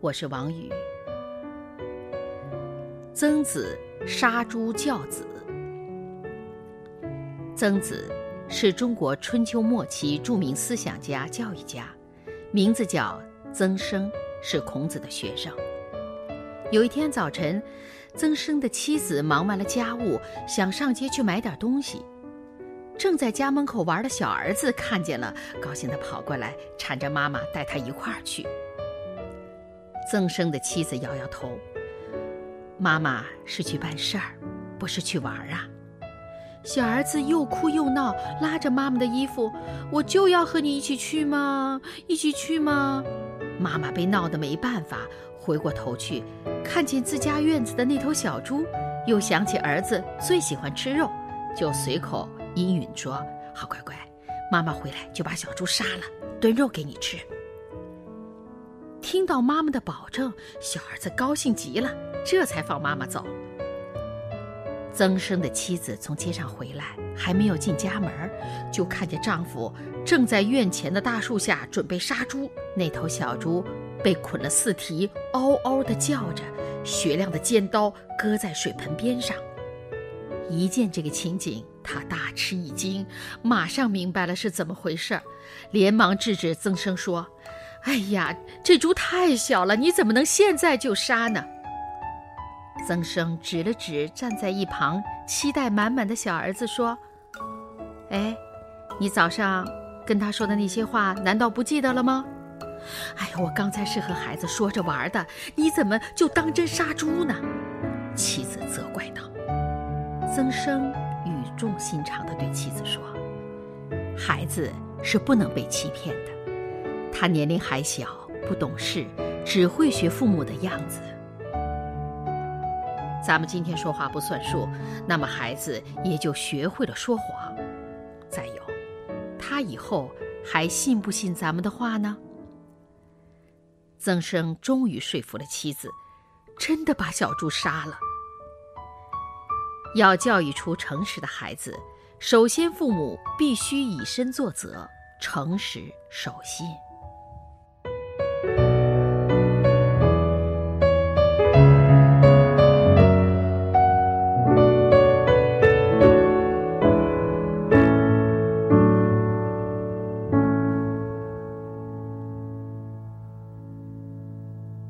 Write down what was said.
我是王宇。曾子杀猪教子。曾子是中国春秋末期著名思想家、教育家，名字叫曾生，是孔子的学生。有一天早晨。曾生的妻子忙完了家务，想上街去买点东西。正在家门口玩的小儿子看见了，高兴地跑过来，缠着妈妈带他一块儿去。曾生的妻子摇摇头：“妈妈是去办事儿，不是去玩啊。”小儿子又哭又闹，拉着妈妈的衣服：“我就要和你一起去吗？一起去吗？”妈妈被闹得没办法。回过头去，看见自家院子的那头小猪，又想起儿子最喜欢吃肉，就随口应允说：“好乖乖，妈妈回来就把小猪杀了，炖肉给你吃。”听到妈妈的保证，小儿子高兴极了，这才放妈妈走。曾生的妻子从街上回来，还没有进家门，就看见丈夫正在院前的大树下准备杀猪，那头小猪。被捆了四蹄，嗷嗷地叫着，雪亮的尖刀搁在水盆边上。一见这个情景，他大吃一惊，马上明白了是怎么回事，连忙制止曾生说：“哎呀，这猪太小了，你怎么能现在就杀呢？”曾生指了指站在一旁期待满满的小儿子说：“哎，你早上跟他说的那些话，难道不记得了吗？”哎呀，我刚才是和孩子说着玩的，你怎么就当真杀猪呢？妻子责怪道。曾生语重心长地对妻子说：“孩子是不能被欺骗的，他年龄还小，不懂事，只会学父母的样子。咱们今天说话不算数，那么孩子也就学会了说谎。再有，他以后还信不信咱们的话呢？”曾生终于说服了妻子，真的把小猪杀了。要教育出诚实的孩子，首先父母必须以身作则，诚实守信。